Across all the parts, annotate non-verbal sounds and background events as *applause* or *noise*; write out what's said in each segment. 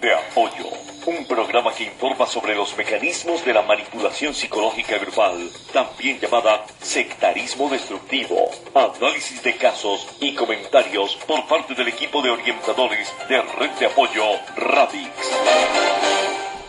de Apoyo, un programa que informa sobre los mecanismos de la manipulación psicológica grupal, también llamada sectarismo destructivo, análisis de casos y comentarios por parte del equipo de orientadores de Red de Apoyo Radix.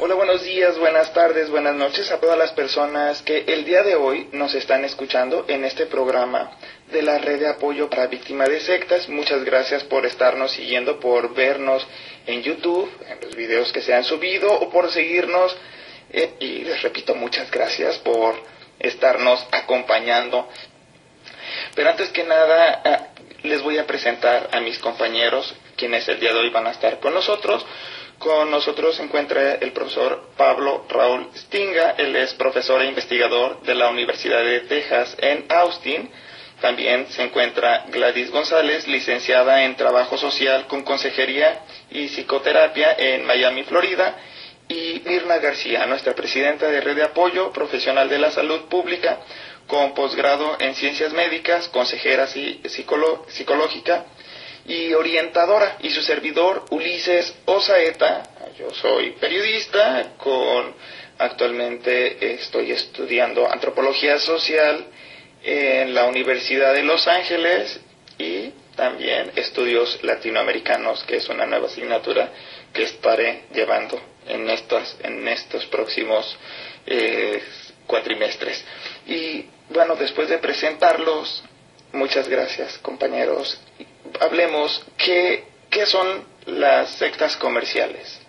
Hola, buenos días, buenas tardes, buenas noches a todas las personas que el día de hoy nos están escuchando en este programa de la red de apoyo para víctimas de sectas. Muchas gracias por estarnos siguiendo, por vernos en YouTube, en los videos que se han subido o por seguirnos. Eh, y les repito, muchas gracias por estarnos acompañando. Pero antes que nada, ah, les voy a presentar a mis compañeros, quienes el día de hoy van a estar con nosotros. Con nosotros se encuentra el profesor Pablo Raúl Stinga, él es profesor e investigador de la Universidad de Texas en Austin. También se encuentra Gladys González, licenciada en Trabajo Social con Consejería y Psicoterapia en Miami, Florida. Y Mirna García, nuestra presidenta de Red de Apoyo Profesional de la Salud Pública, con posgrado en Ciencias Médicas, consejera psicológica y orientadora, y su servidor Ulises Osaeta. Yo soy periodista, con actualmente estoy estudiando antropología social en la Universidad de Los Ángeles y también estudios latinoamericanos, que es una nueva asignatura que estaré llevando en estos, en estos próximos eh, cuatrimestres. Y bueno, después de presentarlos, muchas gracias compañeros hablemos, ¿qué, ¿qué son las sectas comerciales?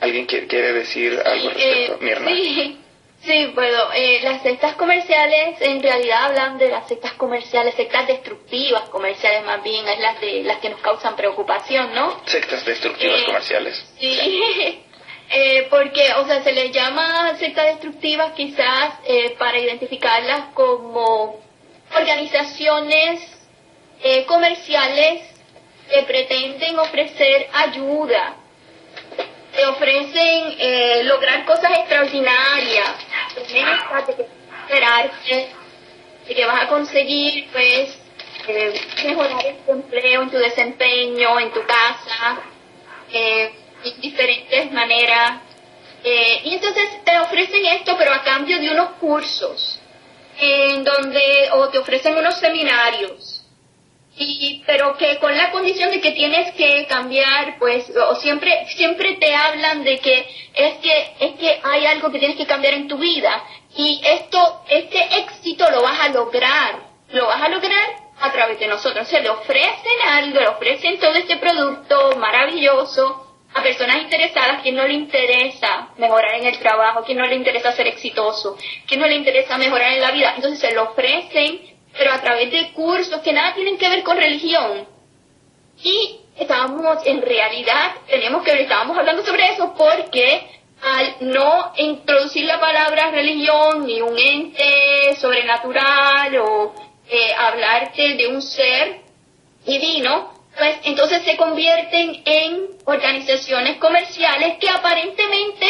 ¿Alguien quiere, decir algo respecto? Eh, Mirna. Sí. Sí, bueno, eh, las sectas comerciales en realidad hablan de las sectas comerciales, sectas destructivas comerciales más bien, es las de las que nos causan preocupación, ¿no? Sectas destructivas Eh, comerciales. Sí, *laughs* Eh, porque, o sea, se les llama sectas destructivas quizás eh, para identificarlas como organizaciones eh, comerciales que pretenden ofrecer ayuda, te ofrecen eh, lograr cosas extraordinarias, de que esperarte, de que vas a conseguir, pues, eh, mejorar en tu empleo, en tu desempeño, en tu casa, eh, en diferentes maneras. Eh, y entonces te ofrecen esto, pero a cambio de unos cursos, en donde, o te ofrecen unos seminarios, y pero que con la condición de que tienes que cambiar pues o siempre siempre te hablan de que es que es que hay algo que tienes que cambiar en tu vida. Y esto este éxito lo vas a lograr. Lo vas a lograr a través de nosotros. Se le ofrecen algo le ofrecen todo este producto maravilloso a personas interesadas que no le interesa mejorar en el trabajo, que no le interesa ser exitoso, que no le interesa mejorar en la vida. Entonces se lo ofrecen pero a través de cursos que nada tienen que ver con religión. Y estábamos, en realidad, tenemos que estábamos hablando sobre eso porque al no introducir la palabra religión ni un ente sobrenatural o eh, hablarte de un ser divino, pues entonces se convierten en organizaciones comerciales que aparentemente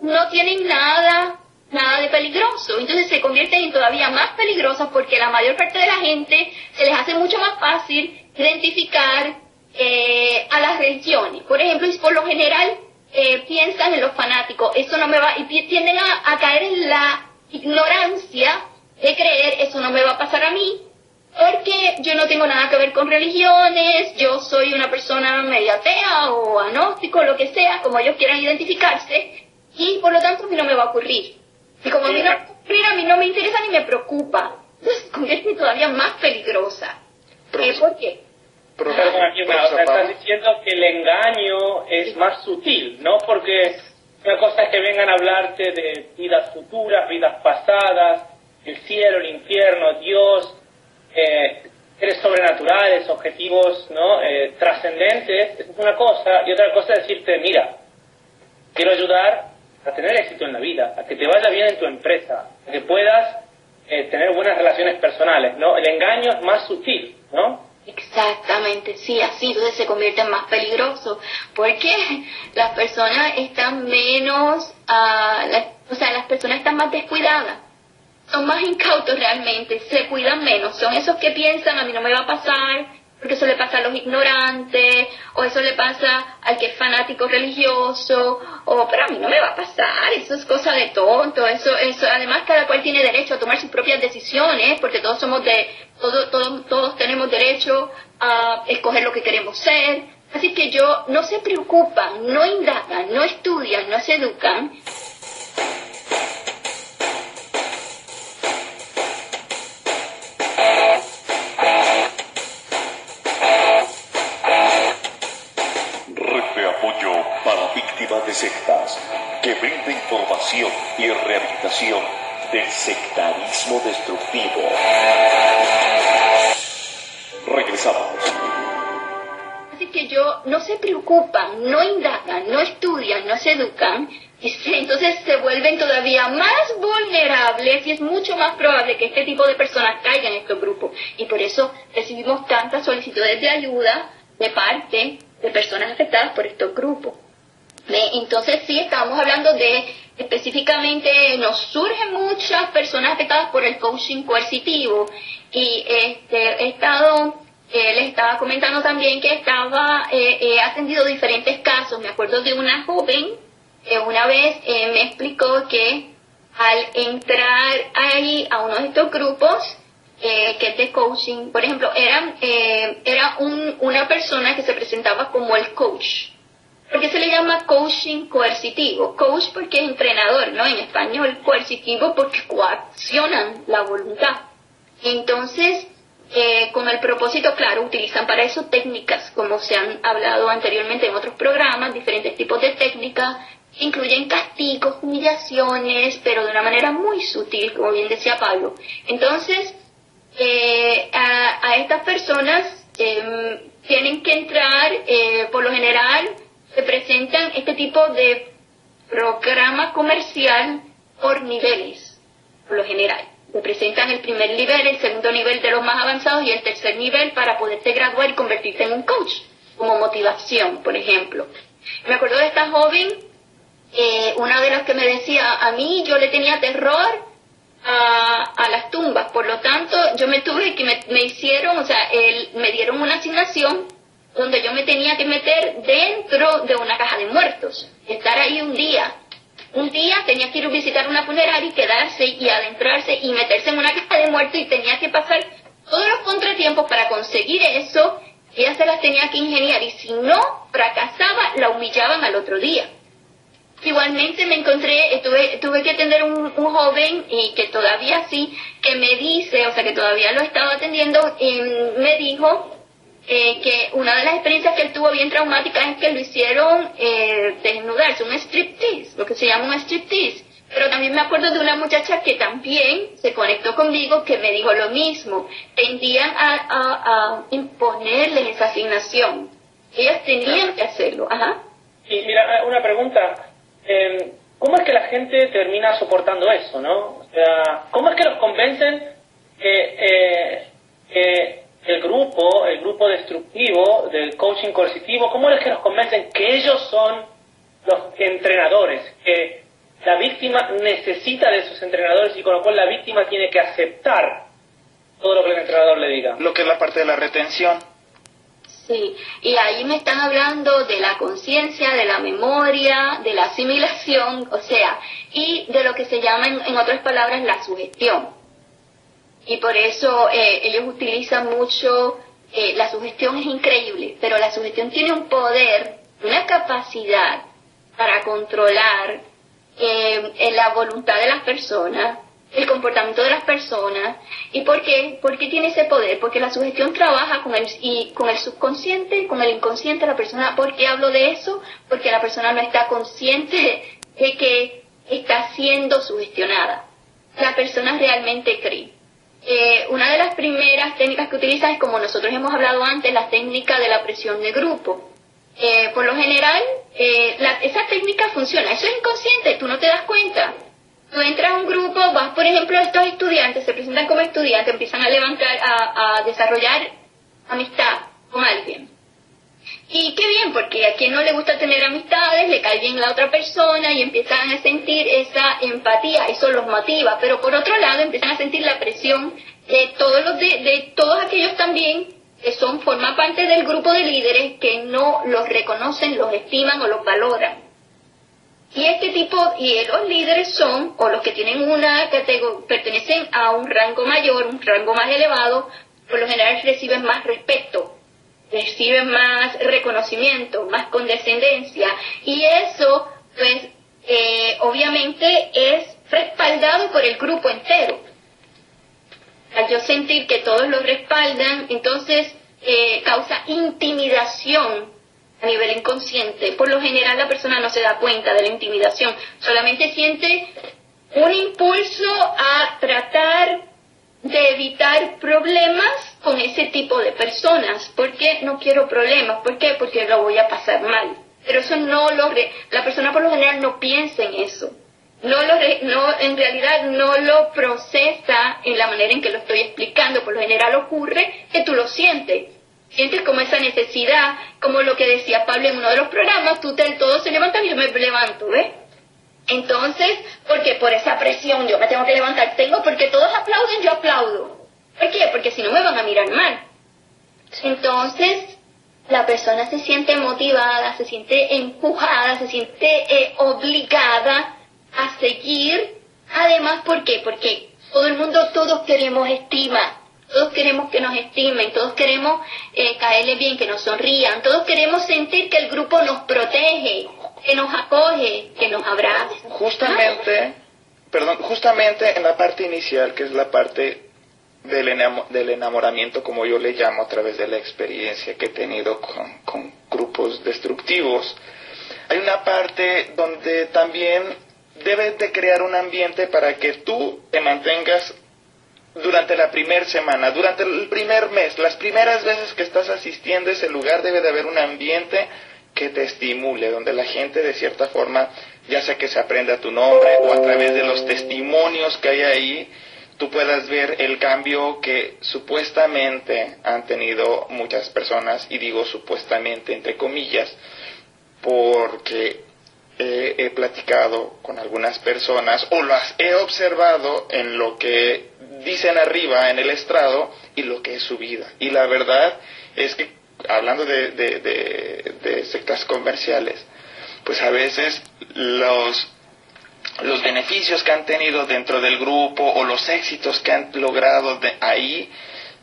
no tienen nada nada de peligroso. Entonces se convierten en todavía más peligrosas porque la mayor parte de la gente se les hace mucho más fácil identificar eh, a las religiones. Por ejemplo, y por lo general eh, piensan en los fanáticos, eso no me va, y tienden a, caer en la ignorancia de creer, eso no me va a pasar a mí, porque yo no tengo nada que ver con religiones, yo soy una persona media atea o agnóstico, lo que sea, como ellos quieran identificarse, y por lo tanto a no me va a ocurrir. Y como a mí no me va a mí no me interesa ni me preocupa. Entonces convierte todavía más peligrosa. Eh, ¿Por qué? Perdona, Mirna, o sea, estás diciendo que el engaño es más sutil, ¿no? Porque una cosa es que vengan a hablarte de vidas futuras, vidas pasadas, el cielo, el infierno, Dios, eh, seres sobrenaturales, objetivos, ¿no? Eh, trascendentes, es una cosa, y otra cosa es decirte, mira, quiero ayudar a tener éxito en la vida, a que te vaya bien en tu empresa, a que puedas eh, tener buenas relaciones personales, ¿no? El engaño es más sutil, ¿no? Exactamente, sí, así entonces se convierte en más peligroso, porque las personas están menos, las- o sea, las personas están más descuidadas, son más incautos realmente, se cuidan menos, son esos que piensan a mí no me va a pasar, porque eso le pasa a los ignorantes, o eso le pasa al que es fanático religioso, o pero a mí no me va a pasar, eso es cosa de tonto, eso, eso, además cada cual tiene derecho a tomar sus propias decisiones, porque todos somos de, todos, todos, todos tenemos derecho a escoger lo que queremos ser, así que yo, no se preocupan, no indagan, no estudian, no se educan, destructivo. Regresamos. Así que yo no se preocupan, no indagan, no estudian, no se educan, entonces se vuelven todavía más vulnerables y es mucho más probable que este tipo de personas caigan en estos grupos. Y por eso recibimos tantas solicitudes de ayuda de parte de personas afectadas por estos grupos. Entonces sí, estamos hablando de específicamente, nos surgen muchas personas afectadas por el coaching coercitivo y este, he estado, eh, les estaba comentando también que estaba, eh, he atendido diferentes casos, me acuerdo de una joven que una vez eh, me explicó que al entrar ahí a uno de estos grupos, que es de coaching, por ejemplo, era, era un, una persona que se presentaba como el coach, ¿Por qué se le llama coaching coercitivo? Coach porque es entrenador, ¿no? En español, coercitivo porque coaccionan la voluntad. Entonces, eh, con el propósito, claro, utilizan para eso técnicas, como se han hablado anteriormente en otros programas, diferentes tipos de técnicas, incluyen castigos, humillaciones, pero de una manera muy sutil, como bien decía Pablo. Entonces, eh, a, estas personas em, tienen que entrar, eh, por lo general, se presentan este tipo de programa comercial por niveles, por lo general. Se presentan el primer nivel, el segundo nivel de los más avanzados y el tercer nivel para poderte graduar y convertirte en un coach, como motivación, por ejemplo. Me acuerdo de esta joven, eh, una de las que me decía, a mí yo le tenía terror a, a, las tumbas, por lo tanto yo me tuve que me, me hicieron, o sea, me dieron una asignación donde yo me tenía que meter dentro de una caja de muertos, estar ahí un día. Un día tenía que ir a visitar una funeraria y quedarse y adentrarse y meterse en una caja de muertos y tenía que pasar todos los contratiempos para conseguir eso. Ella se las tenía que ingeniar y si no fracasaba, la humillaban al otro día. Igualmente me encontré, tuve, tuve que atender un, un joven y que todavía sí, que me dice, o sea que todavía lo estaba atendiendo, y me dijo eh, que una de las experiencias que él tuvo bien traumáticas es que lo hicieron eh, desnudarse, un striptease, lo que se llama un striptease. Pero también me acuerdo de una muchacha que también se conectó conmigo que me dijo lo mismo. Tendían a, a, imponerles esa asignación. Ellas tenían que hacerlo. Ajá. Y mira, una pregunta. Em, ¿Cómo es que la gente termina soportando eso, no? O sea, ¿cómo es que los convencen que, eh, que el grupo, el grupo destructivo del coaching coercitivo, ¿cómo es que nos convencen que ellos son los entrenadores? Que la víctima necesita de esos entrenadores y con lo cual la víctima tiene que aceptar todo lo que el entrenador le diga. Lo que es la parte de la retención. Sí, y ahí me están hablando de la conciencia, de la memoria, de la asimilación, o sea, y de lo que se llama, en otras palabras, la sugestión y por eso eh, ellos utilizan mucho, eh, la sugestión es increíble, pero la sugestión tiene un poder, una capacidad para controlar eh, la voluntad de las personas, el comportamiento de las personas. ¿Y por qué? ¿Por qué tiene ese poder? Porque la sugestión trabaja con el, y con el subconsciente, con el inconsciente de la persona. ¿Por qué hablo de eso? Porque la persona no está consciente de que está siendo sugestionada. La persona realmente cree. Eh, una de las primeras técnicas que utilizan es, como nosotros hemos hablado antes, la técnica de la presión de grupo. Eh, por lo general, eh, esa técnica funciona. Eso es inconsciente, tú no te das cuenta. Tú entras a un grupo, vas, por ejemplo, estos estudiantes, se presentan como estudiantes, empiezan a levantar, a, a desarrollar amistad con alguien. Y qué bien, porque a quien no le gusta tener amistades, le cae bien la otra persona y empiezan a sentir esa empatía, eso los motiva. Pero por otro lado, empiezan a sentir la presión de todos los de, todos aquellos también que son, forman parte del grupo de líderes que no los reconocen, los estiman o los valoran. Y este tipo, y los líderes son, o los que tienen una categoría, pertenecen a un rango mayor, un rango más elevado, por lo general reciben más respeto, reciben más reconocimiento, más condescendencia. Y eso, pues, eh, obviamente es respaldado por el grupo entero. Al yo sentir que todos lo respaldan, entonces eh, causa intimidación a nivel inconsciente. Por lo general la persona no se da cuenta de la intimidación, solamente siente un impulso a tratar de evitar problemas con ese tipo de personas. ¿Por qué no quiero problemas? ¿Por qué? Porque lo voy a pasar mal. Pero eso no lo... La persona por lo general no piensa en eso. No lo, no, en realidad no lo procesa en la manera en que lo estoy explicando. Por lo general ocurre que tú lo sientes sientes como esa necesidad, como lo que decía Pablo en uno de los programas, tú te, todos se levantan y yo me levanto, ¿ves? Entonces, porque por esa presión yo me tengo que levantar, tengo, porque todos aplauden, yo aplaudo. ¿Por qué? Porque si no me van a mirar mal. Entonces, la persona se siente motivada, se siente empujada, se siente eh, obligada a seguir. Además, ¿por qué? Porque todo el mundo, todos queremos estima, todos queremos que nos estimen, todos queremos eh, caerle bien, que nos sonrían, todos queremos sentir que el grupo nos protege, que nos acoge, que nos abraza. Justamente, perdón, justamente en la parte inicial, que es la parte del, del enamoramiento, como yo le llamo a través de la experiencia que he tenido con, grupos destructivos, hay una parte donde también debes de crear un ambiente para que tú te mantengas durante la primera semana, durante el primer mes, las primeras veces que estás asistiendo a ese lugar debe de haber un ambiente que te estimule, donde la gente de cierta forma, ya sea que se aprenda tu nombre o a través de los testimonios que hay ahí, tú puedas ver el cambio que supuestamente han tenido muchas personas, y digo supuestamente entre comillas, porque he platicado con algunas personas o las he observado en lo que dicen arriba en el estrado y lo que es su vida. Y la verdad es que, hablando de, de, sectas comerciales, pues a veces los, los beneficios que han tenido dentro del grupo o los éxitos que han logrado de ahí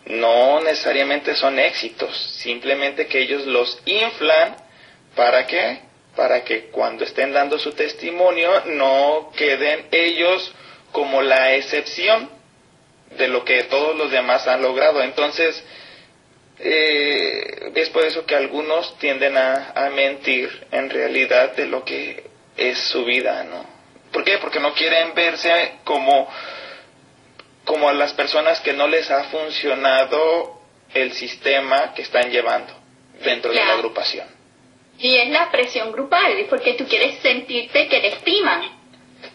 no necesariamente son éxitos, simplemente que ellos los inflan para que para que cuando estén dando su testimonio no queden ellos como la excepción de lo que todos los demás han logrado. Entonces, eh, es por eso que algunos tienden a, a, mentir en realidad de lo que es su vida, ¿no? ¿Por qué? Porque no quieren verse como, como a las personas que no les ha funcionado el sistema que están llevando dentro de la agrupación. Y es la presión grupal, porque tú quieres sentirte que te estiman,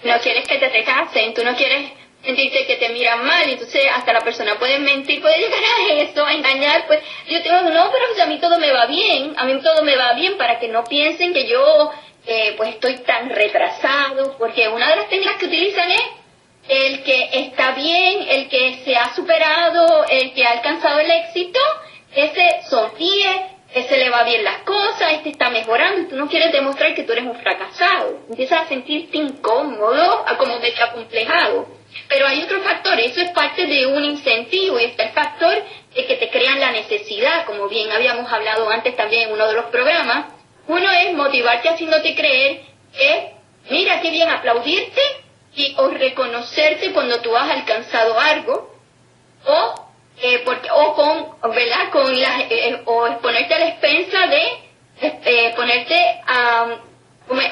no quieres que te rechacen, tú no quieres sentirte que te miran mal, entonces hasta la persona puede mentir, puede llegar a eso, a engañar, pues yo tengo, no, pero pues, a mí todo me va bien, a mí todo me va bien para que no piensen que yo eh, pues estoy tan retrasado, porque una de las técnicas que utilizan es el que está bien, el que se ha superado, el que ha alcanzado el éxito, ese sonríe, se le va bien las cosas, este está mejorando, y tú no quieres demostrar que tú eres un fracasado. Empiezas a sentirte incómodo, a como complejado. Pero hay otro factor, eso es parte de un incentivo y está el factor de que te crean la necesidad, como bien habíamos hablado antes también en uno de los programas. Uno es motivarte haciéndote creer que, mira qué bien aplaudirte y o reconocerte cuando tú has alcanzado algo, o eh, porque, o con, ¿verdad? Con la, eh, o exponerte a la expensa de eh, ponerte a,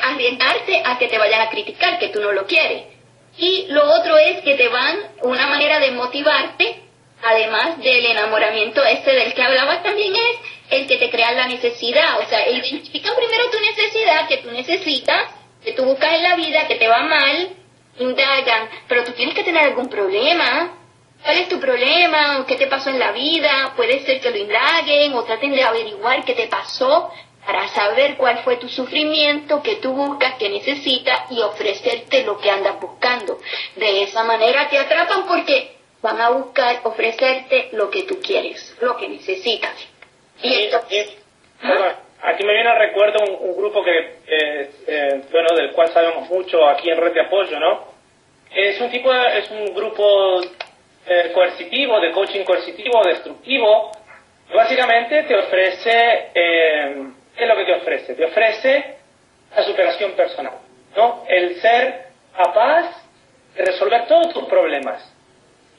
arriesgarte a que te vayan a criticar, que tú no lo quieres. Y lo otro es que te van, una manera de motivarte, además del enamoramiento este del que hablabas, también es el que te crea la necesidad. O sea, identifican primero tu necesidad, que tú necesitas, que tú buscas en la vida, que te va mal, indagan, pero tú tienes que tener algún problema, ¿Cuál es tu problema? ¿Qué te pasó en la vida? Puede ser que lo indaguen o traten de averiguar qué te pasó para saber cuál fue tu sufrimiento, qué tú buscas, qué necesitas y ofrecerte lo que andas buscando. De esa manera te atrapan porque van a buscar ofrecerte lo que tú quieres, lo que necesitas. Y entonces, aquí me viene al recuerdo un, grupo que, eh, bueno, del cual sabemos mucho aquí en Red de Apoyo, ¿no? Es un tipo, es un grupo eh, coercitivo, de coaching coercitivo, destructivo, básicamente te ofrece, eh, ¿qué es lo que te ofrece? Te ofrece la superación personal, ¿no? El ser capaz de resolver todos tus problemas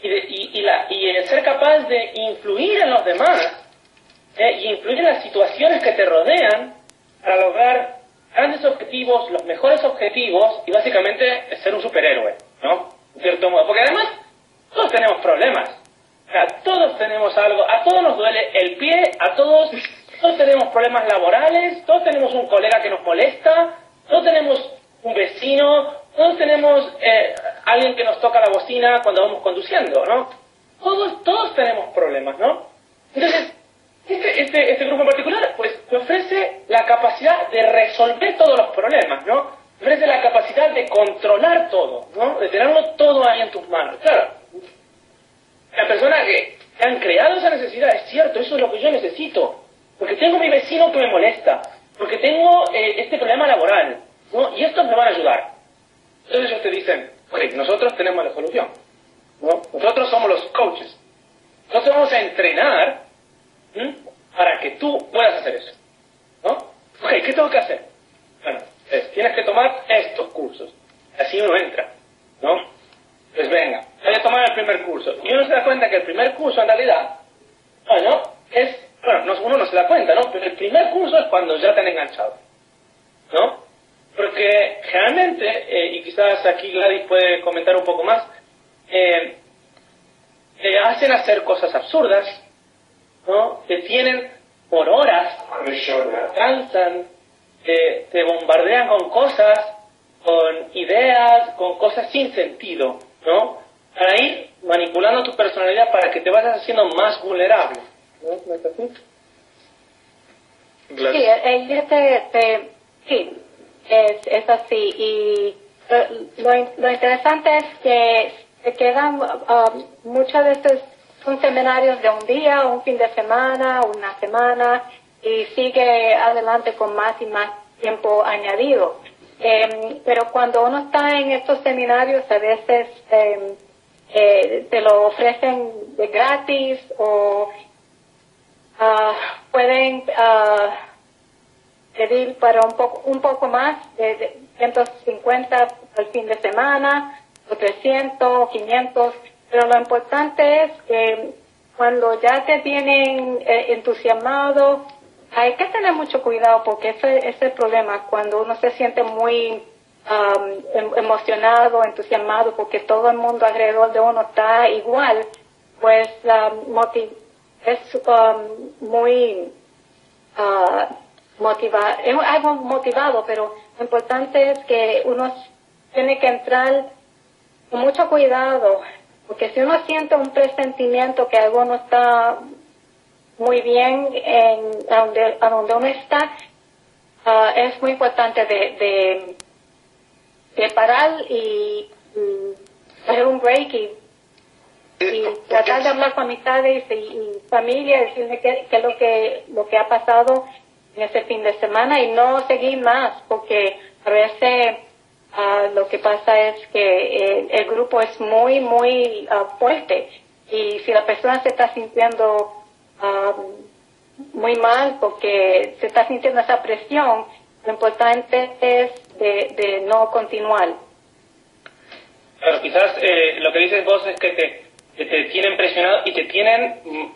y, la, y el ser capaz de influir en los demás ¿eh? y influir en las situaciones que te rodean para lograr grandes objetivos, los mejores objetivos y básicamente ser un superhéroe, ¿no? En cierto modo. Porque además todos tenemos problemas. O sea, todos tenemos algo, a todos nos duele el pie, a todos, todos tenemos problemas laborales, todos tenemos un colega que nos molesta, todos tenemos un vecino, todos tenemos eh, alguien que nos toca la bocina cuando vamos conduciendo, ¿no? Todos, todos tenemos problemas, ¿no? Entonces, este, este, este grupo en particular, pues, ofrece la capacidad de resolver todos los problemas, ¿no? Te ofrece la capacidad de controlar todo, ¿no? De tenerlo todo ahí en tus manos. Claro, la persona que, han creado esa necesidad, es cierto, eso es lo que yo necesito, porque tengo mi vecino que me molesta, porque tengo eh, este problema laboral, ¿no? Y estos me van a ayudar. Entonces ellos te dicen, ok, nosotros tenemos la solución, ¿no? Nosotros somos los coaches. Nosotros vamos a entrenar para que tú puedas hacer eso, ¿no? Ok, ¿qué tengo que hacer? Bueno, tienes que tomar estos cursos. Así uno entra, ¿no? Pues venga, voy a tomar el primer curso. Y uno se da cuenta que el primer curso en realidad, bueno, es, bueno, uno no se da cuenta, ¿no? Pero el primer curso es cuando ya te han enganchado, ¿no? Porque generalmente, eh, y quizás aquí Gladys puede comentar un poco más, eh, te hacen hacer cosas absurdas, ¿no? Te tienen por horas, cansan, te, te bombardean con cosas, con ideas, con cosas sin sentido. ¿no? Para ir manipulando tu personalidad para que te vayas haciendo más vulnerable. ¿No, es así? Sí, este, sí, es, es así. Y lo, lo interesante es que se quedan, um, muchas veces son seminarios de un día, un fin de semana, una semana, y sigue adelante con más y más tiempo añadido. Eh, pero cuando uno está en estos seminarios, a veces em, eh, te lo ofrecen de gratis o uh, pueden uh, pedir para un poco, un poco más, de, 150 al fin de semana, o 300, 500, pero lo importante es que cuando ya te tienen eh, entusiasmado, hay que tener mucho cuidado porque ese, es el problema, cuando uno se siente muy um, em, emocionado, entusiasmado, porque todo el mundo alrededor de uno está igual, pues um, es um, muy uh, motivado, es algo motivado, pero lo importante es que uno tiene que entrar con mucho cuidado, porque si uno siente un presentimiento que algo no está muy bien en a donde, a donde uno está, ah, es muy importante de, de, parar y, hacer un break y, eh, tratar de hablar con amistades y, y familia, decirle qué, es lo que, lo que ha pasado en ese fin de semana y no seguir más, porque a veces ah, lo que pasa es que el, grupo es muy, muy ah, fuerte y si la persona se está sintiendo muy mal porque se está sintiendo esa presión, lo importante es de, no continuar. Claro, quizás eh, lo que dices vos es que te, te tienen presionado y te tienen mm,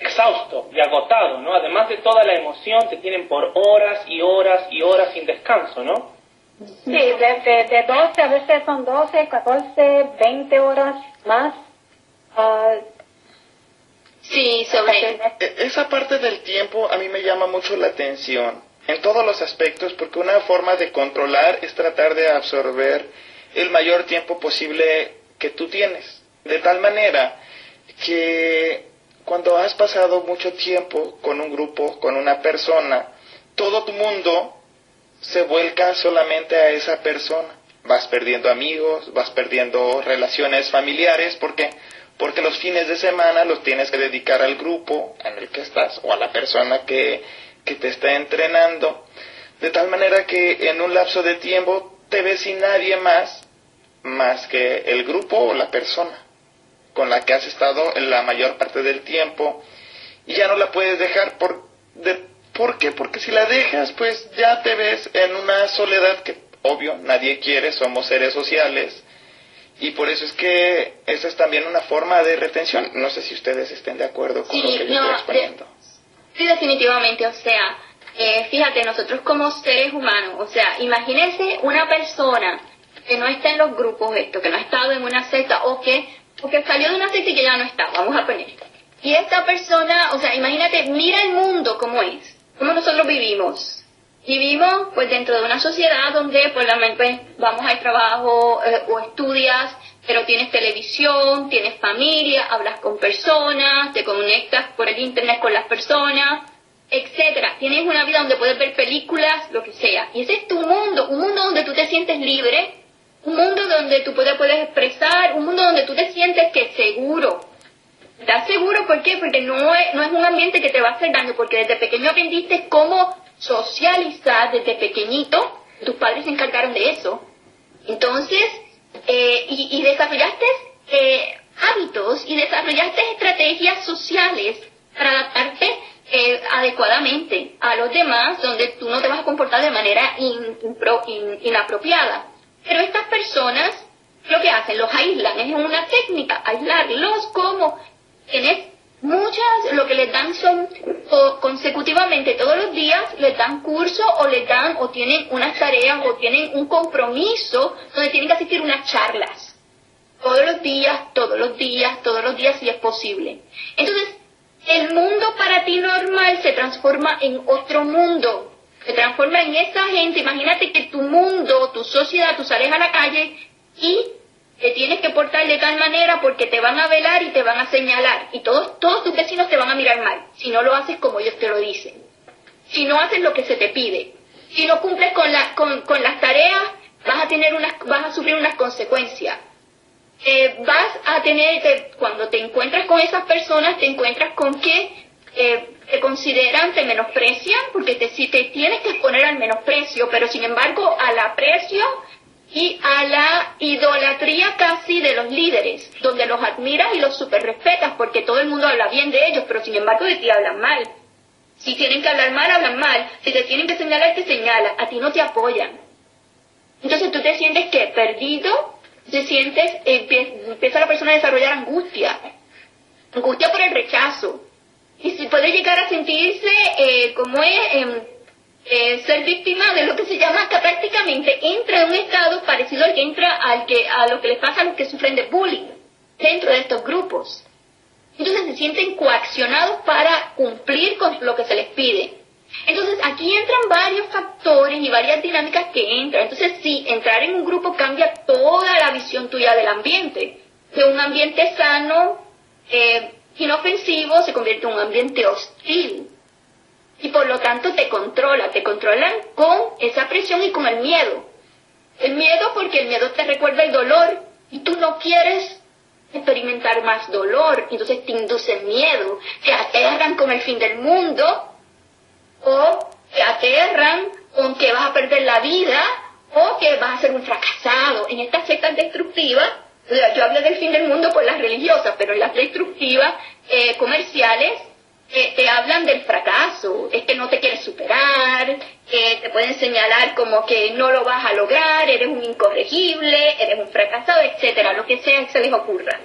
exhausto y agotado, ¿no? Además de toda la emoción, te tienen por horas y horas y horas sin descanso, ¿no? Sí, de, de, 12, a veces son 12, 14, 20 horas más. Uh, Sí, sobre e, esa parte del tiempo a mí me llama mucho la atención en todos los aspectos porque una forma de controlar es tratar de absorber el mayor tiempo posible que tú tienes. De tal manera que cuando has pasado mucho tiempo con un grupo, con una persona, todo tu mundo se vuelca solamente a esa persona. Vas perdiendo amigos, vas perdiendo relaciones familiares porque porque los fines de semana los tienes que dedicar al grupo en el que estás o a la persona que, que te está entrenando, de tal manera que en un lapso de tiempo te ves sin nadie más más que el grupo o la persona con la que has estado en la mayor parte del tiempo y ya no la puedes dejar por de, ¿por qué? Porque si la dejas pues ya te ves en una soledad que obvio nadie quiere, somos seres sociales y por eso es que esa es también una forma de retención. No sé si ustedes estén de acuerdo con lo que yo estoy exponiendo. sí, definitivamente, o sea, eh, fíjate, nosotros como seres humanos, o sea, imagínense una persona que no está en los grupos esto, que no ha estado en una secta o que, o que salió de una secta y que ya no está, vamos a poner. Y esta persona, o sea, imagínate, mira el mundo como es, como nosotros vivimos. Vivimos pues dentro de una sociedad donde la pues, vamos al trabajo eh, o estudias, pero tienes televisión, tienes familia, hablas con personas, te conectas por el internet con las personas, etcétera. Tienes una vida donde puedes ver películas, lo que sea. Y ese es tu mundo, un mundo donde tú te sientes libre, un mundo donde tú puedes, puedes expresar, un mundo donde tú te sientes que seguro. ¿Estás seguro? ¿Por qué? Porque no es, no es un ambiente que te va a hacer daño, porque desde pequeño aprendiste cómo socializar desde pequeñito. Tus padres se encargaron de eso. Entonces, eh, y, desarrollaste eh, hábitos y desarrollaste estrategias sociales para adaptarte eh, adecuadamente a los demás, donde tú no te vas a comportar de manera inapropiada. Pero estas personas lo que hacen, los aíslan, es una técnica, aislarlos como tienes muchas, lo que les dan son consecutivamente todos los días les dan curso o les dan o tienen unas tareas o tienen un compromiso donde tienen que asistir unas charlas. Todos los días, todos los días, todos los días si es posible. Entonces, el mundo para ti normal se transforma en otro mundo. Se transforma en esa gente. Imagínate que tu mundo, tu sociedad, tú sales a la calle y te tienes que portar de tal manera porque te van a velar y te van a señalar. Y todos, todos tus vecinos te van a mirar mal si no lo haces como ellos te lo dicen. Si no haces lo que se te pide. Si no cumples con, la, con, con las tareas, vas a, tener unas, vas a sufrir unas consecuencias. Eh, vas a tener, cuando te encuentras con esas personas, te encuentras con que eh, te consideran, te menosprecian, porque te, si te tienes que exponer al menosprecio, pero sin embargo al aprecio y a la idolatría casi de los líderes, donde los admiras y los super respetas, porque todo el mundo habla bien de ellos, pero sin embargo de ti hablan mal. Si tienen que hablar mal, hablan mal. Si te tienen que señalar, te señalan. A ti no te apoyan. Entonces tú te sientes que perdido, te sientes, empieza la persona a desarrollar angustia, angustia por el rechazo. Y si puede llegar a sentirse eh, como es em, eh, ser víctima de lo que se llama que prácticamente entra en un estado parecido al que entra al que a lo que les pasa a los que sufren de bullying dentro de estos grupos. Entonces se sienten coaccionados para cumplir con lo que se les pide. Entonces aquí entran varios factores y varias dinámicas que entran. Entonces sí, entrar en un grupo cambia toda la visión tuya del ambiente. De un ambiente sano, eh, inofensivo, se convierte en un ambiente hostil. Y por lo tanto te controla, te controlan con esa presión y con el miedo. El miedo porque el miedo te recuerda el dolor y tú no quieres experimentar más dolor, entonces te induce miedo, te aterran con el fin del mundo o te aterran con que vas a perder la vida o que vas a ser un fracasado. En estas sectas destructivas, yo hablo del fin del mundo por las religiosas, pero en las destructivas eh, comerciales eh, te hablan del fracaso, es que no te quieres superar, eh, te pueden señalar como que no lo vas a lograr, eres un incorregible, eres un fracasado, etcétera, lo que sea que se les ocurra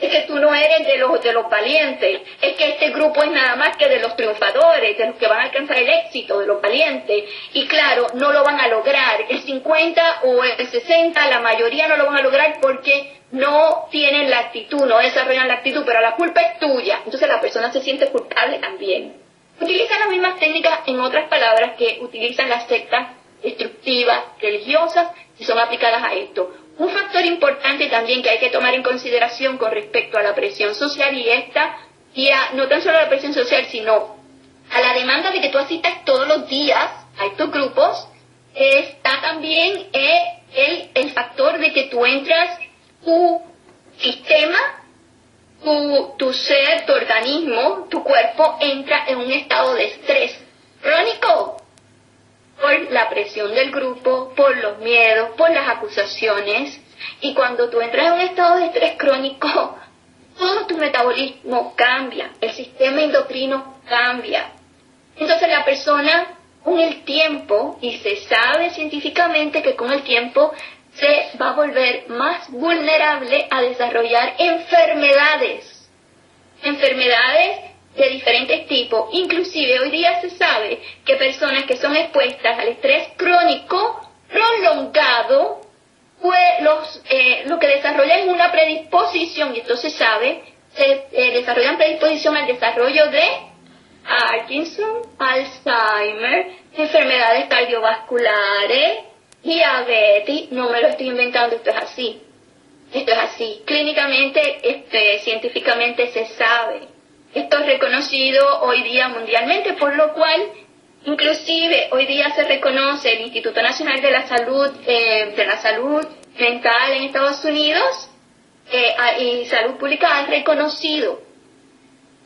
es que tú no eres de los, de los valientes, es que este grupo es nada más que de los triunfadores, de los que van a alcanzar el éxito, de los valientes. Y claro, no lo van a lograr. El 50 o el 60, la mayoría no lo van a lograr porque no tienen la actitud, no desarrollan la actitud, pero la culpa es tuya. Entonces la persona se siente culpable también. Utilizan las mismas técnicas, en otras palabras, que utilizan las sectas destructivas, religiosas, y son aplicadas a esto. Un factor importante también que hay que tomar en consideración con respecto a la presión social y esta, y no tan solo a la presión social, sino a la demanda de que tú asistas todos los días a estos grupos, está también eh, el, el factor de que tú entras tu sistema tu, tu ser, tu organismo, tu cuerpo entra en un estado de estrés crónico por la presión del grupo, por los miedos, por las acusaciones. Y cuando tú entras en un estado de estrés crónico, *laughs* todo tu metabolismo cambia, el sistema endocrino cambia. Entonces la persona con el tiempo, y se sabe científicamente que con el tiempo se va a volver más vulnerable a desarrollar enfermedades. Enfermedades de diferentes tipos. Inclusive hoy día se sabe que personas que son expuestas al estrés crónico prolongado, pues los, eh, lo que desarrollan una predisposición, y esto se sabe, se eh, desarrollan predisposición al desarrollo de Parkinson, Alzheimer, enfermedades cardiovasculares, diabetes, no me lo estoy inventando, esto es así. Esto es así. Clínicamente, este, científicamente se sabe. Esto es reconocido hoy día mundialmente, por lo cual inclusive hoy día se reconoce el Instituto Nacional de la Salud, eh, de la Salud Mental en Estados Unidos eh, y Salud Pública han reconocido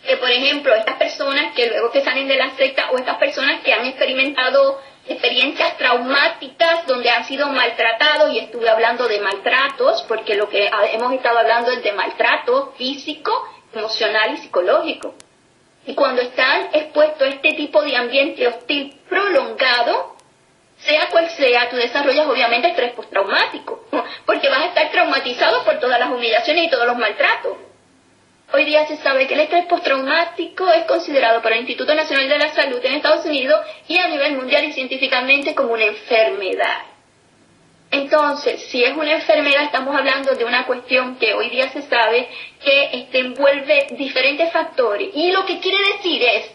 que, por ejemplo, estas personas que luego que salen de la secta o estas personas que han experimentado experiencias traumáticas donde han sido maltratados, y estuve hablando de maltratos, porque lo que hemos estado hablando es de maltrato físico, emocional y psicológico. Y cuando están expuestos a este tipo de ambiente hostil prolongado, sea cual sea, tú desarrollas obviamente estrés postraumático, *laughs* porque vas a estar traumatizado por todas las humillaciones y todos los maltratos. Hoy día se sabe que el estrés postraumático es considerado por el Instituto Nacional de la Salud en Estados Unidos y a nivel mundial y científicamente como una enfermedad. Entonces, si es una enfermedad, estamos hablando de una cuestión que hoy día se sabe que este, envuelve diferentes factores. Y lo que quiere decir es,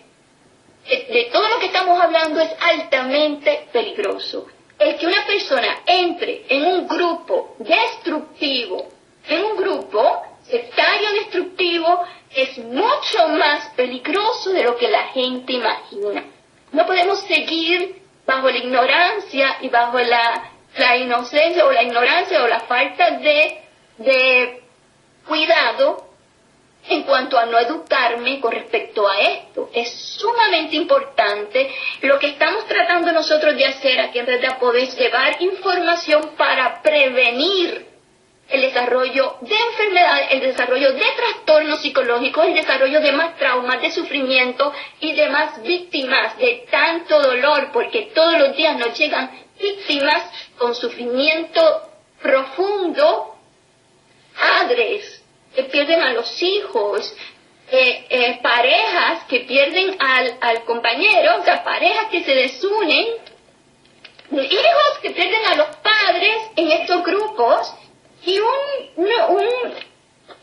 que de todo lo que estamos hablando es altamente peligroso. El que una persona entre en un grupo destructivo, en un grupo sectario destructivo es mucho más peligroso de lo que la gente imagina. No podemos seguir bajo la ignorancia y bajo la, la inocencia o la ignorancia o la falta de, de cuidado en cuanto a no educarme con respecto a esto. Es sumamente importante lo que estamos tratando nosotros de hacer aquí en Red de llevar información para prevenir el desarrollo de enfermedades, el desarrollo de trastornos psicológicos, el desarrollo de más traumas, de sufrimiento y de más víctimas de tanto dolor, porque todos los días nos llegan víctimas con sufrimiento profundo, padres que pierden a los hijos, eh, eh, parejas que pierden al, compañero, o sea, parejas que se desunen, hijos que pierden a los padres en estos grupos, y un, un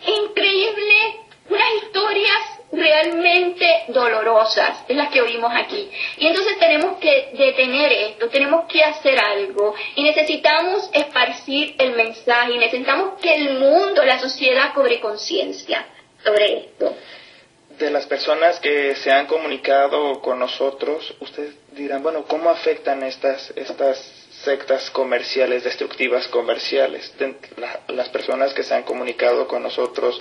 increíble, unas historias realmente dolorosas, es las que oímos aquí. Y entonces tenemos que detener esto, tenemos que hacer algo y necesitamos esparcir el mensaje, necesitamos que el mundo, la sociedad cobre conciencia sobre esto. De las personas que se han comunicado con nosotros, ustedes dirán, bueno, ¿cómo afectan estas, estas sectas comerciales, destructivas comerciales. las personas que se han comunicado con nosotros,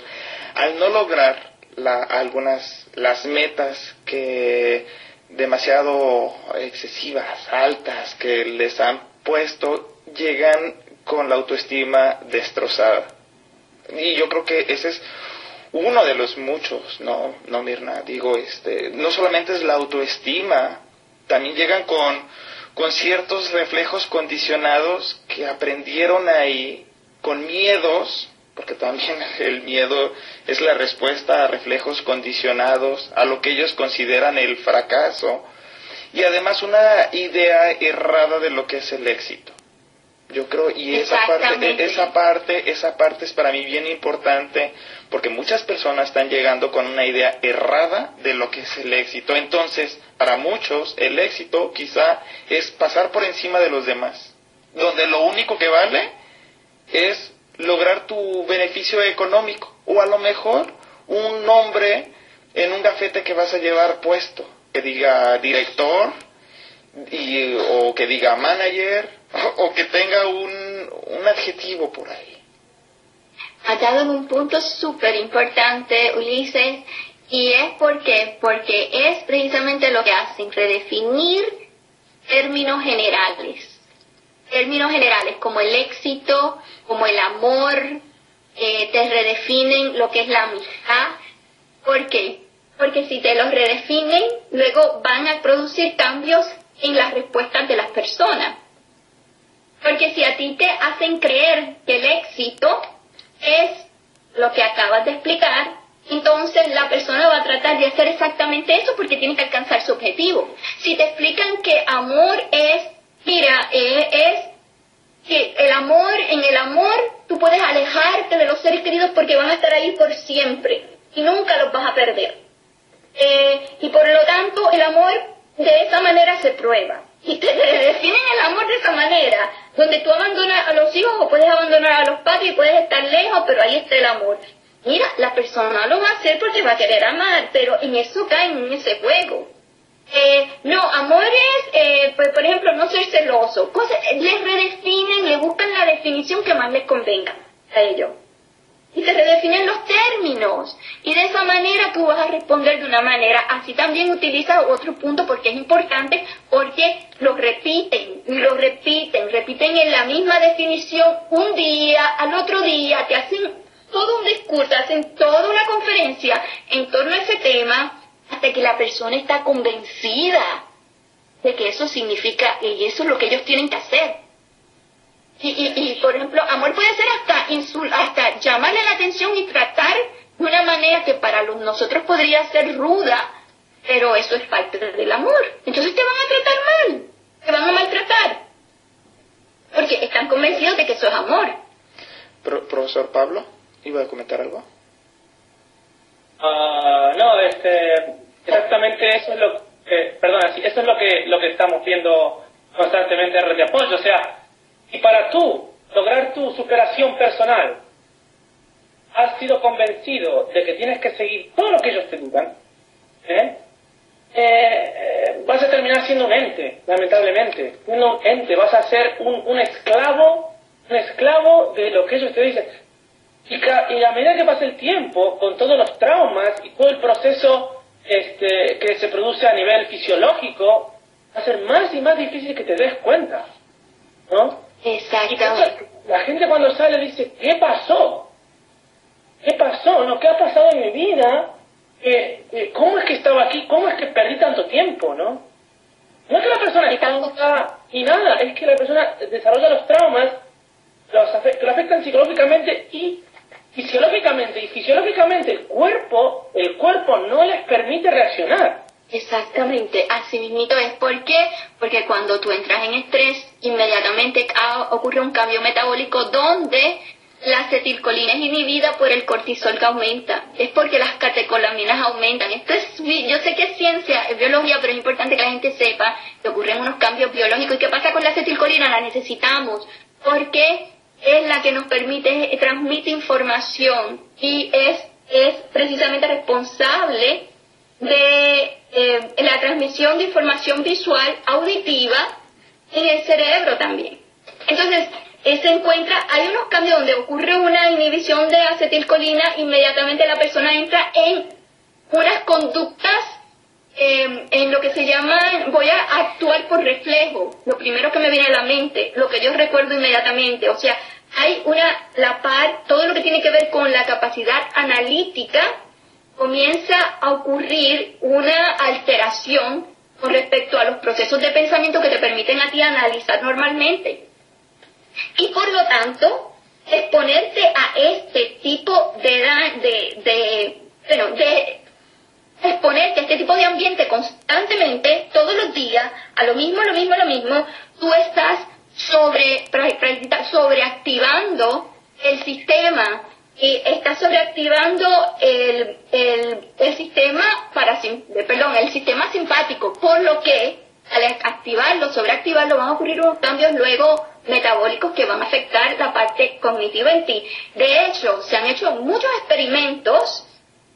al no lograr algunas, las metas que demasiado excesivas, altas, que les han puesto, llegan con la autoestima destrozada. Y yo creo que ese es uno de los muchos, no, no Mirna, digo, este, no solamente es la autoestima, también llegan con con ciertos reflejos condicionados que aprendieron ahí, con miedos, porque también el miedo es la respuesta a reflejos condicionados, a lo que ellos consideran el fracaso, y además una idea errada de lo que es el éxito. Yo creo, y esa parte, esa parte, esa parte es para mí bien importante, porque muchas personas están llegando con una idea errada de lo que es el éxito. Entonces, para muchos, el éxito quizá es pasar por encima de los demás, donde lo único que vale es lograr tu beneficio económico, o a lo mejor un nombre en un gafete que vas a llevar puesto, que diga director, y, o que diga manager, o que tenga un, un adjetivo por ahí. ha dado un punto súper importante, Ulises, y es porque, porque es precisamente lo que hacen, redefinir términos generales. Términos generales como el éxito, como el amor, eh, te redefinen lo que es la amistad. ¿Por qué? Porque si te los redefinen, luego van a producir cambios en las respuestas de las personas. Porque si a ti te hacen creer que el éxito es lo que acabas de explicar, entonces la persona va a tratar de hacer exactamente eso porque tiene que alcanzar su objetivo. Si te explican que amor es, mira, eh, es que el amor, en el amor tú puedes alejarte de los seres queridos porque van a estar ahí por siempre y nunca los vas a perder. Eh, y por lo tanto el amor de esa manera se prueba. *laughs* Y te definen el amor de esa manera, donde tú abandonas a los hijos o puedes abandonar a los padres y puedes estar lejos, pero ahí está el amor. Mira, la persona lo va a hacer porque va a querer amar, pero en eso cae en ese juego. Eh, no, amor es, eh, pues, por ejemplo, no ser celoso. Cosas, les redefinen, le buscan la definición que más les convenga a ellos. Y te redefinen los términos. Y de esa manera tú vas a responder de una manera. Así también utiliza otro punto porque es importante, porque lo repiten, lo repiten, repiten en la misma definición un día, al otro día, te hacen todo un discurso, hacen toda una conferencia en torno a ese tema hasta que la persona está convencida de que eso significa y eso es lo que ellos tienen que hacer. Y, y, por ejemplo, amor puede ser hasta, hasta llamarle la atención y tratar de una manera que para los, nosotros podría ser ruda, pero eso es parte del amor. Entonces te van a tratar mal, te van a maltratar, porque están convencidos de que eso es amor. profesor Pablo. ¿Iba a comentar algo? Uh, no, este, exactamente eso es lo que, perdona, eso es lo que, lo que estamos viendo constantemente en Red de Apoyo. O sea, y para tú lograr tu superación personal, has sido convencido de que tienes que seguir todo lo que ellos te digan, ¿eh? Eh, eh, vas a terminar siendo un ente, lamentablemente. Un ente, vas a ser un, un esclavo, un esclavo de lo que ellos te dicen. Y, a medida que pasa el tiempo, con todos los traumas y todo el proceso este, que se produce a nivel fisiológico, va a ser más y más difícil que te des cuenta. ¿No? Exactamente. la gente cuando sale dice, ¿qué pasó? ¿Qué pasó? ¿No? ¿Qué ha pasado en mi vida? ¿Cómo es que estaba aquí? ¿Cómo es que perdí tanto tiempo? ¿No? No es que la persona está y nada, es que la persona desarrolla los traumas, los que lo afectan psicológicamente y fisiológicamente y fisiológicamente el cuerpo, el cuerpo no les permite reaccionar. Exactamente, así mismo es. ¿Por? Porque cuando tú entras en estrés, inmediatamente ocurre un cambio metabólico donde la acetilcolina es inhibida por el cortisol que aumenta. Es porque las catecolaminas aumentan. Esto es, yo sé que es ciencia, es biología, pero es importante que la gente sepa que ocurren unos cambios biológicos. ¿Y qué pasa con la acetilcolina? La necesitamos. porque es la que nos permite, transmite información y es, es precisamente responsable de eh, la transmisión de información visual, auditiva, en el cerebro también. Entonces, eh, se encuentra, hay unos cambios donde ocurre una inhibición de acetilcolina, inmediatamente la persona entra en unas conductas eh, en lo que se llama, voy a actuar por reflejo, lo primero que me viene a la mente, lo que yo recuerdo inmediatamente, o sea, hay una, la par, todo lo que tiene que ver con la capacidad analítica, comienza a ocurrir una alteración con respecto a los procesos de pensamiento que te permiten a ti analizar normalmente. Y por lo tanto, exponerte a este tipo de, de, de, bueno, de exponerte a este tipo de ambiente constantemente, todos los días, a lo mismo, lo mismo, lo mismo, tú estás sobre, sobreactivando el sistema y está sobreactivando el, el, el sistema para, perdón, el sistema simpático, por lo que al activarlo, sobreactivarlo, van a ocurrir unos cambios luego metabólicos que van a afectar la parte cognitiva en ti. De hecho, se han hecho muchos experimentos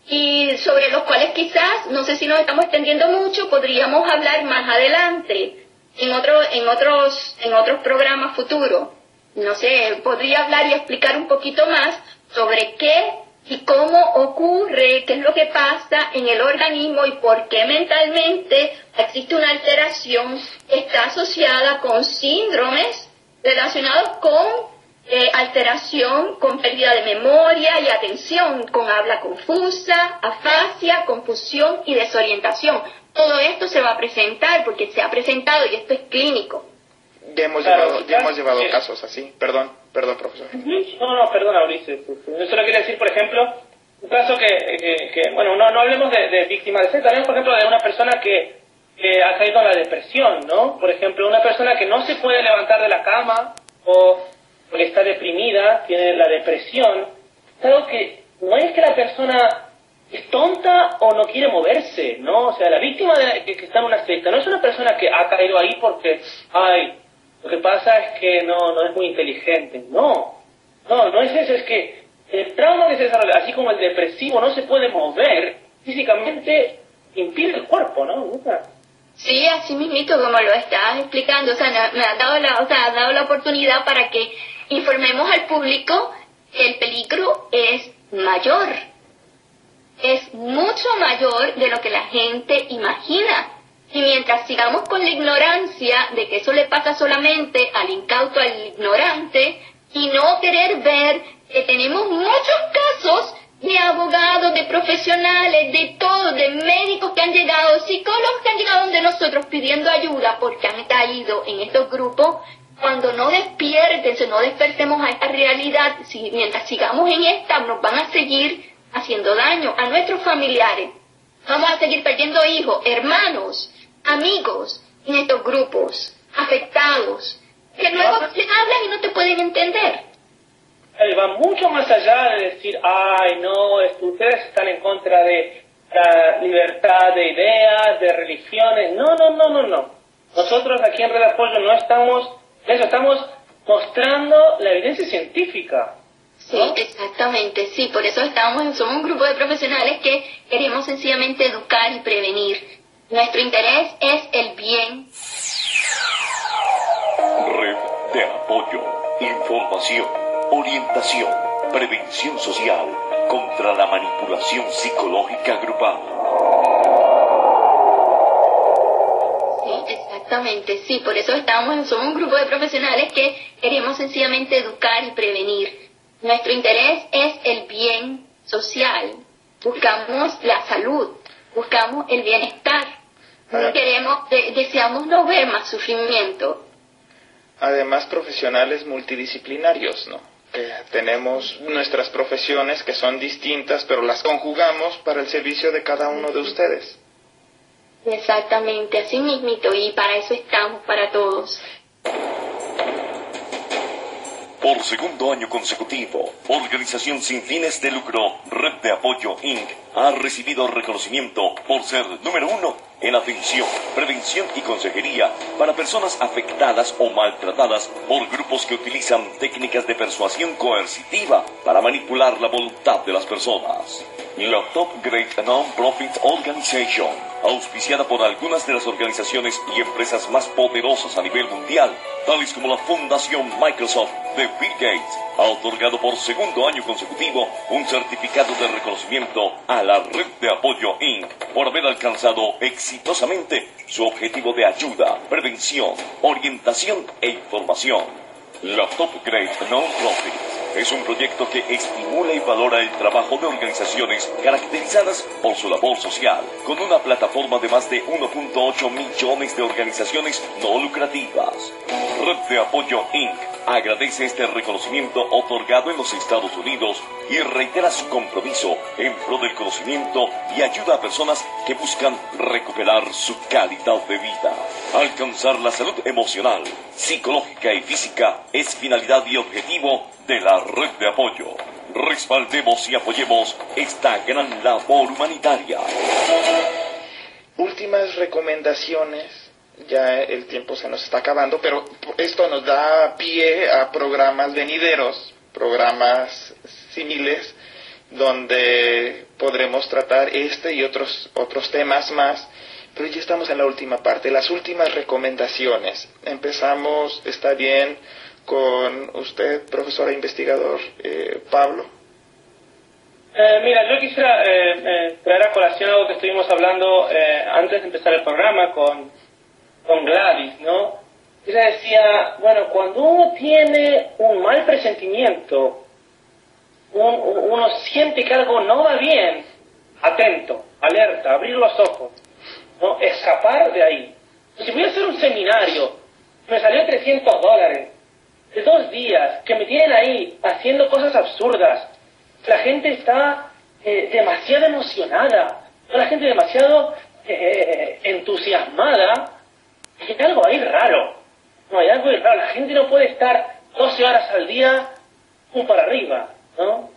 y sobre los cuales quizás, no sé si nos estamos extendiendo mucho, podríamos hablar más adelante en, otro, en, otros, en otros programas futuros. No sé, podría hablar y explicar un poquito más, sobre qué y cómo ocurre, qué es lo que pasa en el organismo y por qué mentalmente existe una alteración que está asociada con síndromes relacionados con eh, alteración, con pérdida de memoria y atención, con habla confusa, afasia, confusión y desorientación. Todo esto se va a presentar porque se ha presentado y esto es clínico. Ya hemos llevado, ya hemos llevado casos así. Perdón, perdón, profesor. No, no, perdona, Ulises. Yo solo quería decir, por ejemplo, un caso que, que, bueno, no, no hablemos de, de víctimas de sexo, hablemos, por ejemplo, de una persona que, que ha caído en la depresión, ¿no? Por ejemplo, una persona que no se puede levantar de la cama o porque está deprimida, tiene la depresión. Es algo que no es que la persona es tonta o no quiere moverse, ¿no? O sea, la víctima de, que, está en una secta no es una persona que ha caído ahí porque, ay, lo que pasa es que no, no es muy inteligente. No, no, no es eso, es que el trauma que se desarrolla, así como el depresivo no se puede mover físicamente, impide el cuerpo, ¿no? Sí, así mismito como lo estás explicando, o sea, me, ha dado la, o sea, ha dado la oportunidad para que informemos al público que el peligro es mayor, es mucho mayor de lo que la gente imagina. Y mientras sigamos con la ignorancia de que eso le pasa solamente al incauto, al ignorante, y no querer ver que tenemos muchos casos de abogados, de profesionales, de todo, de médicos que han llegado, psicólogos que han llegado donde nosotros pidiendo ayuda porque han caído en estos grupos, cuando no despierten, no despertemos a esta realidad, si, mientras sigamos en esta, nos van a seguir haciendo daño a nuestros familiares. Vamos a seguir perdiendo hijos, hermanos, amigos en estos grupos, afectados, que luego te hablan y no te pueden entender. Él va mucho más allá de decir, ay, no, ustedes están en contra de la libertad de ideas, de religiones. No, no, no, no, no. Nosotros aquí en Red Apoyo no estamos, eso estamos mostrando la evidencia científica. Sí, exactamente, sí, por eso estamos, somos un grupo de profesionales que queremos sencillamente educar y prevenir. Nuestro interés es el bien. Red de apoyo, información, orientación, prevención social contra la manipulación psicológica grupal. Exactamente, sí, por eso estamos, somos un grupo de profesionales que queremos sencillamente educar y prevenir. Nuestro interés es el bien social. Buscamos la salud, buscamos el bienestar. No queremos, deseamos no ver más sufrimiento. Además, profesionales multidisciplinarios, ¿no? tenemos nuestras profesiones que son distintas, pero las conjugamos para el servicio de cada uno de ustedes. Exactamente, así mismito, y para eso estamos, para todos. Por segundo año consecutivo, Organización sin fines de lucro, Red de Apoyo Inc. ha recibido reconocimiento por ser número uno en atención, prevención y consejería para personas afectadas o maltratadas por grupos que utilizan técnicas de persuasión coercitiva para manipular la voluntad de las personas. La Top Great Non-Profit Organization, auspiciada por algunas de las organizaciones y empresas más poderosas a nivel mundial, tales como la Fundación Microsoft de Bill Gates, ha otorgado por segundo año consecutivo un certificado de reconocimiento a la Red de Apoyo Inc. por haber alcanzado exitosamente su objetivo de ayuda, prevención, orientación e información. La Top Great Non-Profit es un proyecto que estimula y valora el trabajo de organizaciones caracterizadas por su labor social, con una plataforma de más de 1.8 millones de organizaciones no lucrativas. Red de Apoyo Inc. agradece este reconocimiento otorgado en los Estados Unidos y reitera su compromiso en pro del conocimiento y ayuda a personas que buscan recuperar su calidad de vida. Alcanzar la salud emocional, psicológica y física es finalidad y objetivo de la red de apoyo. Respaldemos y apoyemos esta gran labor humanitaria. Últimas recomendaciones. Ya el tiempo se nos está acabando, pero esto nos da pie a programas venideros, programas similares, donde podremos tratar este y otros, otros temas más. Pero ya estamos en la última parte, las últimas recomendaciones. Empezamos, está bien, con usted, profesora investigador eh, Pablo. Eh, mira, yo quisiera eh, eh, traer a colación algo que estuvimos hablando antes de empezar el programa con, con Gladys, ¿no? Ella decía, bueno, cuando uno tiene un mal presentimiento, uno siente que algo no va bien, atento, alerta, abrir los ojos, ¿no? Escapar de ahí. Si voy a hacer un seminario, me salió 300 dólares, de dos días, que me tienen ahí haciendo cosas absurdas, la gente está eh, demasiado emocionada, la gente demasiado eh, entusiasmada, hay algo ahí raro. No, hay algo ahí raro. La gente no puede estar 12 horas al día un para arriba, ¿no?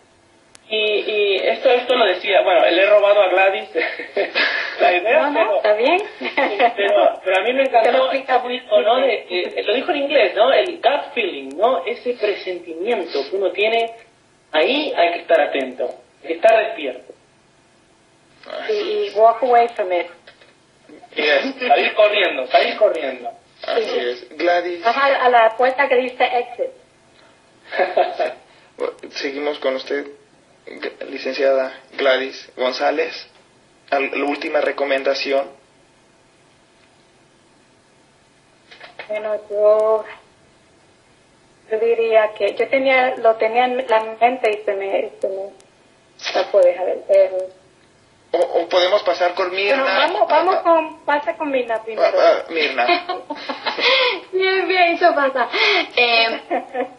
Y, y esto, esto lo decía, bueno, le he robado a Gladys *laughs* la idea, pero, está bien. pero, pero, a mí me encantó, ¿no? De, lo dijo en inglés, ¿no? El gut feeling, ¿no? Ese presentimiento que uno tiene Ahí hay que estar atento, hay que estar despierto. Y, walk away from it. salir corriendo, salir corriendo. Así es. Gladys. a la puerta que dice exit. *laughs* Seguimos con usted, licenciada Gladys González. La última recomendación. Bueno, yo yo diría que yo tenía lo tenía en la mente y se me, se me tapó, ver. o, podemos pasar con Mirna. vamos, vamos con, pasa con Mirna primero. Mirna. *laughs* bien, bien, eso pasa. Eh,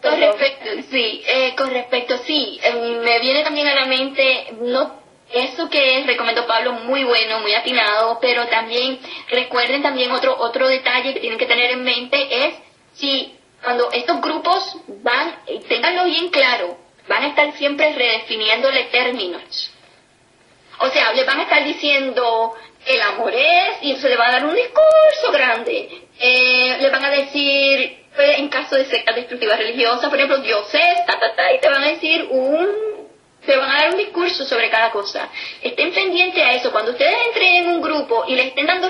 con respecto, sí, eh, con respecto, sí, eh, me viene también a la mente, no eso que recomendó Pablo, muy bueno, muy atinado, pero también recuerden también otro, otro detalle que tienen que tener en mente es si cuando estos grupos van, tenganlo bien claro, van a estar siempre redefiniéndole términos. O sea, les van a estar diciendo el amor es, y eso le va a dar un discurso grande. Eh, le van a decir, pues, en caso de sectas destructivas religiosas, por ejemplo, Dios es, ta, ta, ta, y te van a decir un te van a dar un discurso sobre cada cosa. Estén pendientes a eso. Cuando ustedes entren en un grupo y les estén dando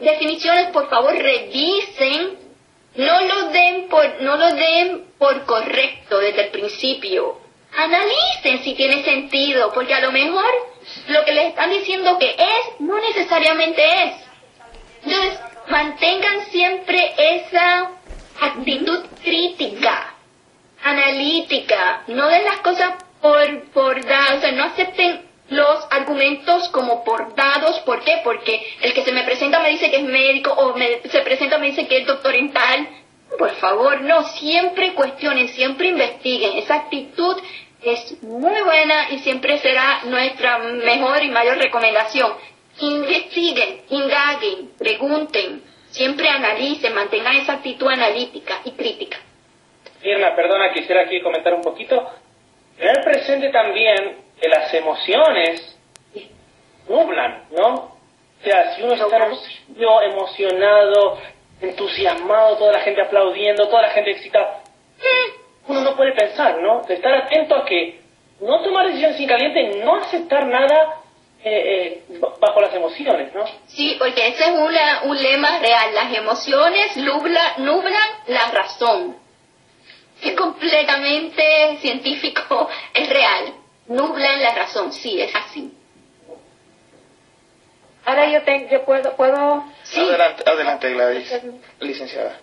definiciones, por favor revisen no lo den por, no lo den por correcto desde el principio. Analicen si tiene sentido, porque a lo mejor lo que les están diciendo que es, no necesariamente es. Entonces, mantengan siempre esa actitud crítica, analítica, no den las cosas por, por dar, o sea, no acepten los argumentos como por dados. ¿Por qué? Porque el que se me presenta me dice que es médico o me, se presenta me dice que es doctor en tal. Por favor, no, siempre cuestionen, siempre investiguen. Esa actitud es muy buena y siempre será nuestra mejor y mayor recomendación. Investiguen, indaguen, pregunten, siempre analicen, mantengan esa actitud analítica y crítica. Irma, perdona, quisiera aquí comentar un poquito. Tener presente también que las emociones nublan, ¿no? O sea, si uno está emocionado, entusiasmado, toda la gente aplaudiendo, toda la gente excitada, uno no puede pensar, ¿no? De estar atento a que no tomar decisiones sin caliente, no aceptar nada eh, eh, bajo las emociones, ¿no? Sí, porque ese es un lema real. Las emociones nublan, nublan la razón. Es completamente científico, *laughs* es real nublan la razón, sí, es así. Ahora yo, tengo, yo puedo... puedo Adelante, adelante Gladys, licenciada.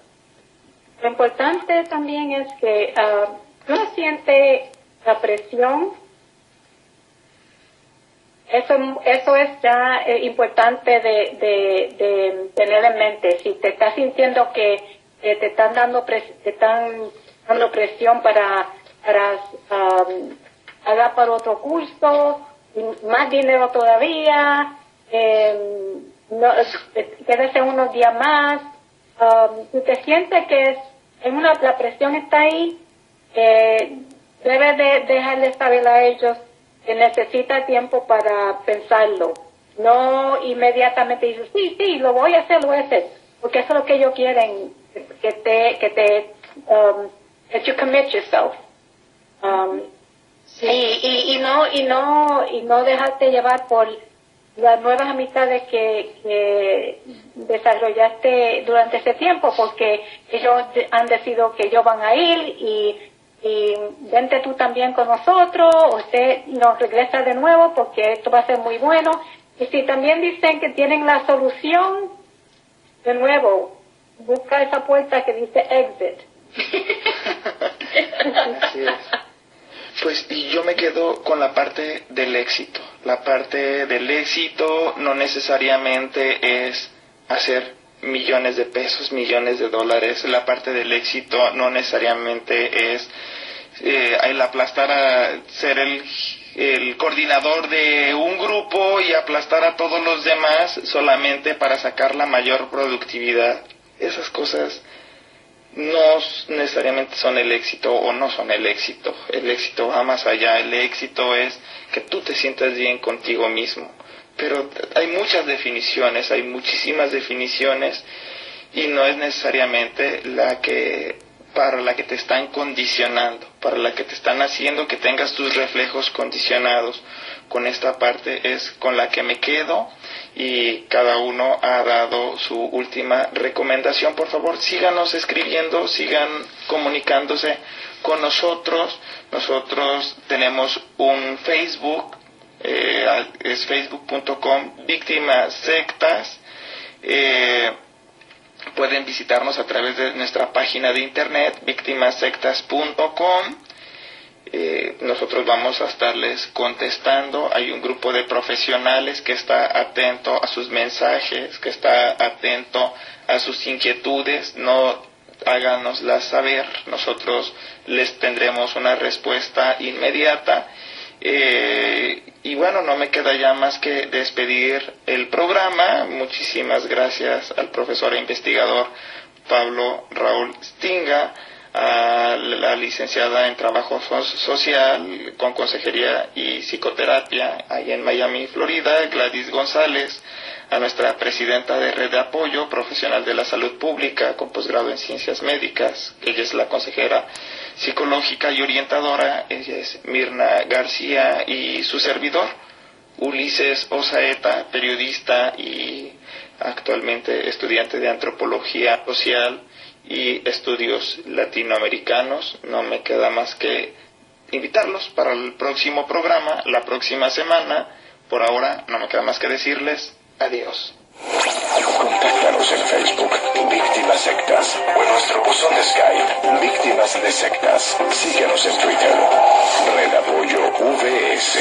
Lo importante también es que uh, uno siente la presión. Eso, eso es ya eh, importante de, de, tener en mente. Si te estás sintiendo que te están dando te están dando presión para, para um, haga para otro curso, más dinero todavía, eh, no, *laughs* quédese unos días más. Um, si te sientes que es, una, la presión está ahí, eh, debe de dejarle saber a ellos que necesita tiempo para pensarlo. No inmediatamente dices, sí, sí, lo voy a hacer, lo voy a hacer. Porque eso es lo que ellos quieren, que te, que te, um, that you commit yourself. Um, Sí, y, y, no y no y no dejarte llevar por las nuevas amistades que, que desarrollaste durante ese tiempo, porque ellos han decidido que ellos van a ir y y vente tú también con nosotros, o usted nos regresa de nuevo porque esto va a ser muy bueno. Y si también dicen que tienen la solución, de nuevo, busca esa puerta que dice exit. *laughs* Pues y yo me quedo con la parte del éxito. La parte del éxito no necesariamente es hacer millones de pesos, millones de dólares. La parte del éxito no necesariamente es eh, el aplastar a ser el, el coordinador de un grupo y aplastar a todos los demás solamente para sacar la mayor productividad. Esas cosas no necesariamente son el éxito o no son el éxito. El éxito va más allá. El éxito es que tú te sientas bien contigo mismo. Pero hay muchas definiciones, hay muchísimas definiciones y no es necesariamente la que para la que te están condicionando, para la que te están haciendo que tengas tus reflejos condicionados. Con esta parte es con la que me quedo y cada uno ha dado su última recomendación. Por favor, síganos escribiendo, sigan comunicándose con nosotros. Nosotros tenemos un Facebook, eh, es facebook.com víctimas sectas. Eh, pueden visitarnos a través de nuestra página de internet víctimasectas.com eh, nosotros vamos a estarles contestando. Hay un grupo de profesionales que está atento a sus mensajes, que está atento a sus inquietudes. No háganoslas saber. Nosotros les tendremos una respuesta inmediata. Eh, y bueno, no me queda ya más que despedir el programa. Muchísimas gracias al profesor e investigador Pablo Raúl Stinga a la licenciada en Trabajo Social con Consejería y Psicoterapia ahí en Miami, Florida, Gladys González, a nuestra presidenta de Red de Apoyo Profesional de la Salud Pública con posgrado en Ciencias Médicas, ella es la consejera psicológica y orientadora, ella es Mirna García y su servidor, Ulises Osaeta, periodista y actualmente estudiante de antropología social y estudios latinoamericanos. No me queda más que invitarlos para el próximo programa, la próxima semana. Por ahora no me queda más que decirles adiós. Contáctanos en Facebook, Víctimas Sectas, o en nuestro buzón de Skype, Víctimas de Sectas. Síguenos en Twitter, Red Apoyo VS.